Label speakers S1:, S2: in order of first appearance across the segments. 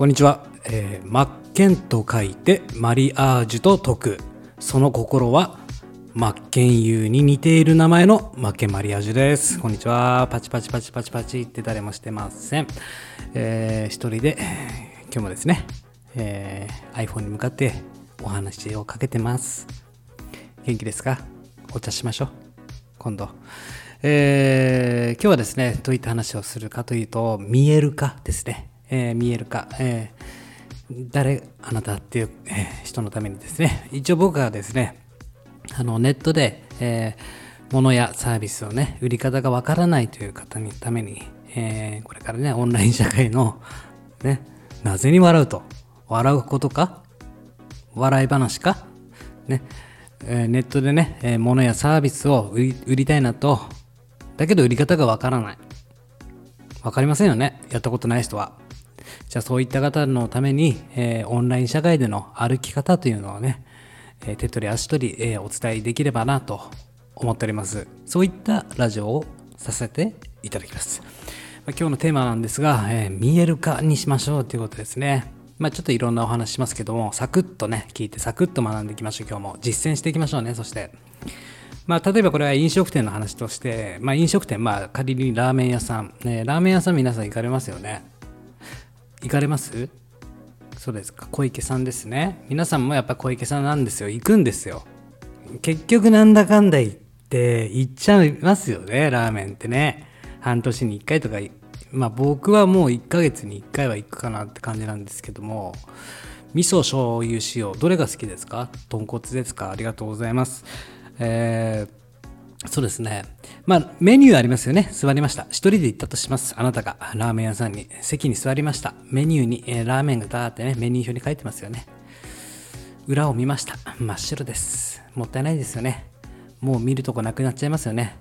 S1: こんにちは、えー、マッケンと書いてマリアージュと解く。その心はマッケンユーに似ている名前のマッケンマリアージュです。こんにちは。パチパチパチパチパチって誰もしてません、えー、一人で今日もですね、えー、iPhone に向かってお話をかけてます。元気ですか？お茶しましょう。今度。えー、今日はですねどういった話をするかというと見えるかですね。えー、見えるか、えー、誰あなたっていう、えー、人のためにですね。一応僕はですねあのネットで、えー、物やサービスをね売り方がわからないという方のために、えー、これからねオンライン社会のねなぜに笑うと笑うことか笑い話かねえネットでね、え物やサービスを売りたいなとだけど売り方がわからない。わかりませんよね。やったことない人は。じゃあそういった方のために、えー、オンライン社会での歩き方というのをね、えー、手取り足取り、えー、お伝えできればなと思っております。そういったラジオをさせていただきます。まあ、今日のテーマなんですが、え見える化にしましょうということですね。まあ、ちょっといろんなお話しますけども、サクッとね、聞いてサクッと学んでいきましょう、今日も。実践していきましょうね、そして。まあ、例えばこれは飲食店の話として、まあ、飲食店、まあ、仮にラーメン屋さん、ね、ラーメン屋さん皆さん行かれますよね。行かれます？そうですか。小池さんですね。皆さんもやっぱ小池さんなんですよ。行くんですよ。結局なんだかんだ言って行っちゃいますよね。ラーメンってね。半年に1回とか。まあ僕はもう1ヶ月に1回は行くかなって感じなんですけども。味噌醤油塩どれが好きですか？豚骨ですか？ありがとうございます。えーそうですね。まあ、メニューありますよね。座りました。一人で行ったとします。あなたがラーメン屋さんに席に座りました。メニューに、えー、ラーメンがダーってね、メニュー表に書いてますよね。裏を見ました。真っ白です。もったいないですよね。もう見るとこなくなっちゃいますよね。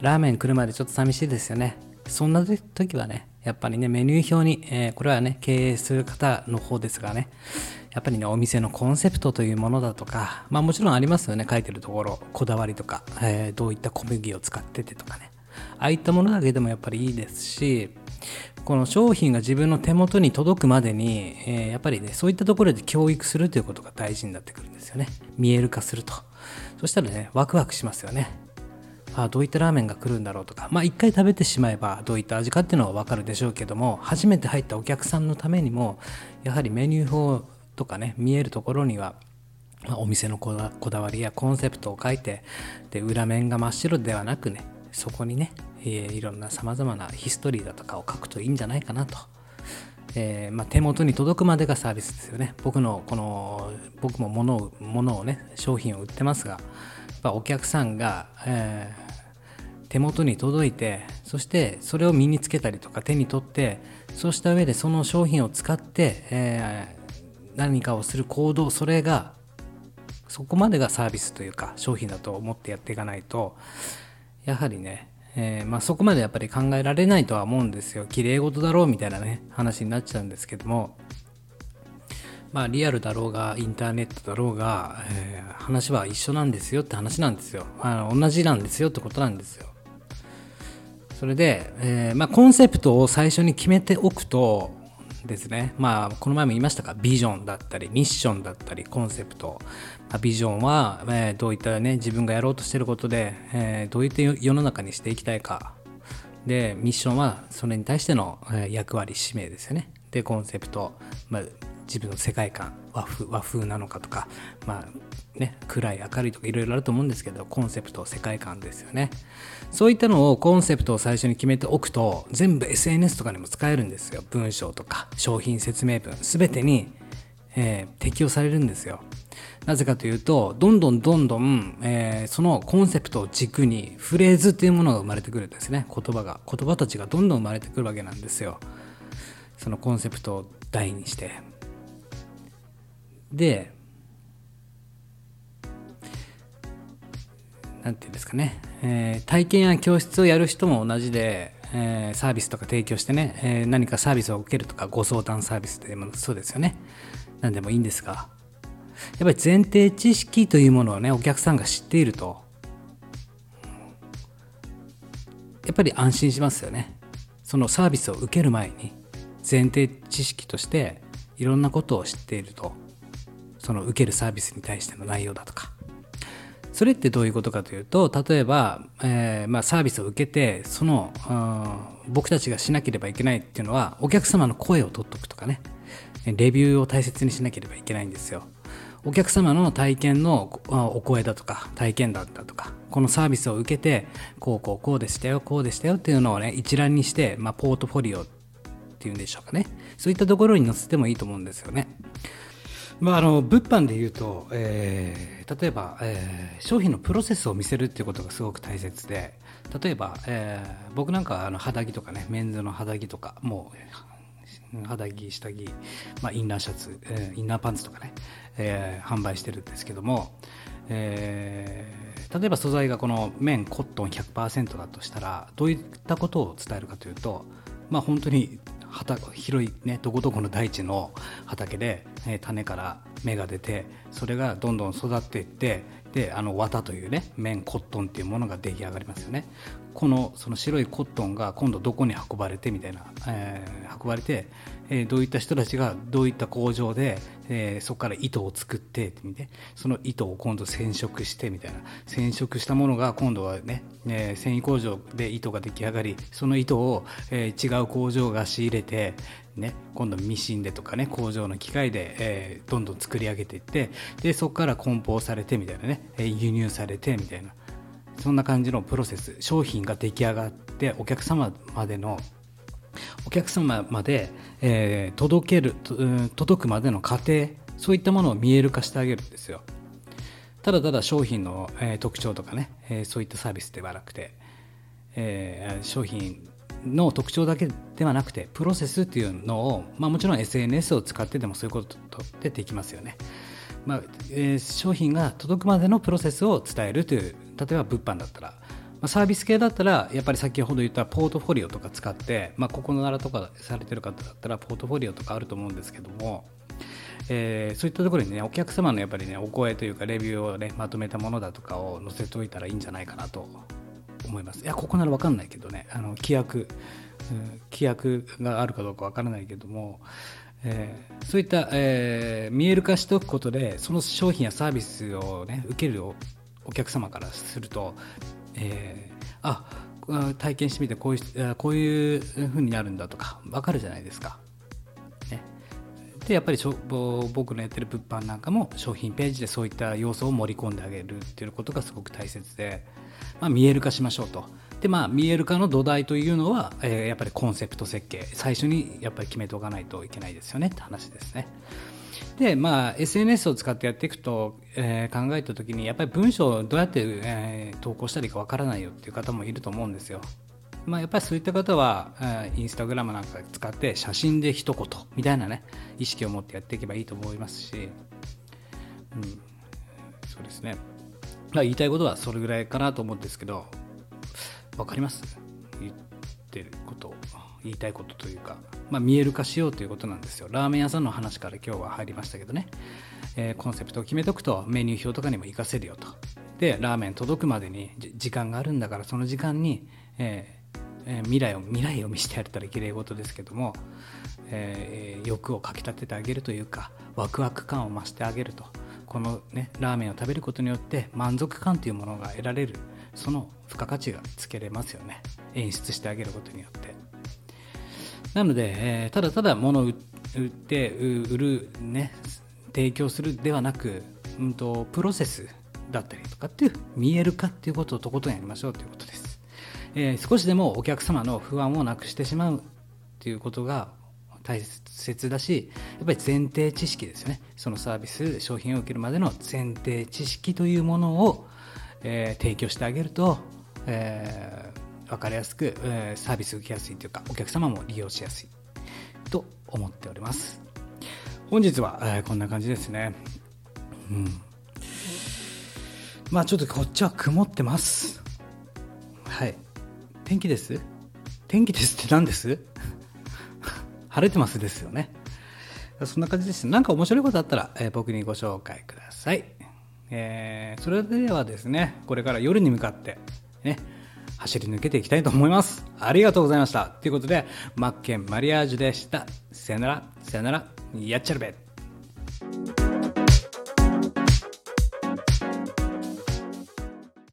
S1: ラーメン来るまでちょっと寂しいですよね。そんな時はね、やっぱりね、メニュー表に、えー、これはね、経営する方の方ですがね、やっぱりね、お店のコンセプトというものだとか、まあもちろんありますよね、書いてるところ、こだわりとか、えー、どういった小麦を使っててとかね。ああいったものだけでもやっぱりいいですし、この商品が自分の手元に届くまでに、えー、やっぱりね、そういったところで教育するということが大事になってくるんですよね。見える化すると。そしたらね、ワクワクしますよね。あどういったラーメンが来るんだろうとか、まあ一回食べてしまえばどういった味かっていうのはわかるでしょうけども、初めて入ったお客さんのためにも、やはりメニュー表とかね見えるところにはお店のこだわりやコンセプトを書いてで裏面が真っ白ではなくねそこにね、え、いろんなさまざまなヒストリーだとかを書くといいんじゃないかなと、えー、まあ、手元に届くまでがサービスですよね。僕のこの僕も物を物をね商品を売ってますがお客さんが、え、手元に届いてそしてそれを身につけたりとか手に取ってそうした上でその商品を使って、え何かをする行動それがそこまでがサービスというか商品だと思ってやっていかないとやはりね、えー、まあ、そこまでやっぱり考えられないとは思うんですよ。綺麗事だろうみたいなね話になっちゃうんですけどもまあリアルだろうがインターネットだろうが、えー、話は一緒なんですよって話なんですよ。あの同じなんですよってことなんですよ。それで、えー、まあ、コンセプトを最初に決めておくとですね。まあ、この前も言いましたが、ビジョンだったり、ミッションだったり、コンセプト。まあ、ビジョンは、えー、どういったね、自分がやろうとしてることで、えー、どういった世の中にしていきたいか。で、ミッションは、それに対しての、え役割、使命ですよね。で、コンセプト。まあ、自分の世界観和風和風なのかとかまあね暗い明るいとかいろいろあると思うんですけどコンセプト世界観ですよね。そういったのをコンセプトを最初に決めておくと全部 SNS とかにも使えるんですよ。文章とか商品説明文全てに、えー、適用されるんですよ。なぜかというとどんどんどんどん、えー、そのコンセプトを軸にフレーズっていうものが生まれてくるんですね。言葉が言葉たちがどんどん生まれてくるわけなんですよ。そのコンセプトを題にして。で何て言うんですかね、えー、体験や教室をやる人も同じで、えー、サービスとか提供してね、えー、何かサービスを受けるとかご相談サービスでもそうですよね。何でもいいんですが。やっぱり前提知識というものをねお客さんが知っているとやっぱり安心しますよね。そのサービスを受ける前に前提知識としていろんなことを知っていると。その受けるサービスに対しての内容だとか。それってどういうことかというと例えば、えー、まあ、サービスを受けてその僕たちがしなければいけないっていうのはお客様の声を取っとくとかね。レビューを大切にしなければいけないんですよ。お客様の体験のお声だとか体験談だとかこのサービスを受けてこうこうこうでしたよこうでしたよっていうのをね一覧にして、まあ、ポートフォリオっていうんでしょうかね。そういったところに載せてもいいと思うんですよね。まあ、あの物販でいうと、えー、例えば、えー、商品のプロセスを見せるっていうことがすごく大切で例えば、えー、僕なんかあの肌着とかねメンズの肌着とかもう肌着下着、まあ、インナーシャツ、えー、インナーパンツとかね、えー、販売してるんですけども、えー、例えば素材がこの綿コットン100%だとしたらどういったことを伝えるかというとまあ本当に広いねどこどこの大地の畑で、え種から芽が出てそれがどんどん育っていってであの綿というね綿コットンっていうものが出来上がりますよね。このその白いコットンが今度どこに運ばれてみたいな、えー、運ばれて、えー、どういった人たちがどういった工場で、えー、そこから糸を作ってって見てその糸を今度染色してみたいな。染色したものが今度はね、え繊維工場で糸が出来上がりその糸を、え違う工場が仕入れてね、今度ミシンでとかね工場の機械で、えー、どんどん作り上げていってでそこから梱包されてみたいなね輸入されてみたいな。そんな感じのプロセス商品が出来上がってお客様までのお客様まで、えー、届ける、届くまでの過程そういったものを見える化してあげるんですよただただ商品の、えー、特徴とかね、えー、そういったサービスではなくて、えー、商品の特徴だけではなくてプロセスっていうのを、まあ、もちろん SNS を使ってでもそういうことってできますよね。まあえー、商品が届くまでのプロセスを伝えるという例えば物販だったら、ま、サービス系だったらやっぱり先ほど言ったポートフォリオとか使って、まあ、ここの柄とかされてる方だったらポートフォリオとかあると思うんですけども、えー、そういったところにねお客様のやっぱりねお声というかレビューをねまとめたものだとかを載せておいたらいいんじゃないかなと思います。いやここなら分かんないけどねあの規約、うん、規約があるかどうか分からないけども、えー、そういった、えー、見える化しておくことでその商品やサービスを、ね、受けるお客様からすると、えー、あ体験してみてこういうこういう風になるんだとか分かるじゃないですか。ね、でやっぱり僕のやってる物販なんかも商品ページでそういった要素を盛り込んであげるっていうことがすごく大切で、まあ、見える化しましょうと。でまあ見える化の土台というのは、えー、やっぱりコンセプト設計最初にやっぱり決めておかないといけないですよねって話ですね。でまあ SNS を使ってやっていくと、えー、考えた時にやっぱり文章をどうやって、えー、投稿したらいいかわからないよっていう方もいると思うんですよ。まあ、やっぱりそういった方は、えー、インスタグラムなんか使って写真で一言みたいなね意識を持ってやっていけばいいと思いますし、うん、そうですね。ま、言いたいことはそれぐらいかなと思うんですけど分かります？言ってること言いたいことというか、まあ、見える化しようということなんですよ。ラーメン屋さんの話から今日は入りましたけどね、えー、コンセプトを決めとくとメニュー表とかにも活かせるよと。でラーメン届くまでに時間があるんだからその時間に、えーえー、未来を未来を見せてやれたらきれい事ですけども、えー、欲をかきたててあげるというかワクワク感を増してあげると。このねラーメンを食べることによって満足感というものが得られるその付加価値がつけれますよね。演出してあげることによって。なので、えー、ただただ物を売って売るね提供するではなく、うんと、プロセスだったりとかっていう見えるかっていうことをとことんやりましょうということです、えー、少しでもお客様の不安をなくしてしまうっていうことが大切だしやっぱり前提知識ですよね。そのサービス商品を受けるまでの前提知識というものを、えー、提供してあげると、えー、分かりやすく、えー、サービス受けやすいというかお客様も利用しやすいと思っております。本日は、えー、こんな感じですね。うん。まあちょっとこっちは曇ってます。はい。天気です？天気ですって何です？晴れてますですよね。そんな感じです。なんか面白いことあったら、えー、僕にご紹介ください。えー、それではですね、これから夜に向かって、ね、走り抜けていきたいと思います。ありがとうございました。ということでマッケンマリアージュでした。さよなら。さよなら。やっちゃるべ。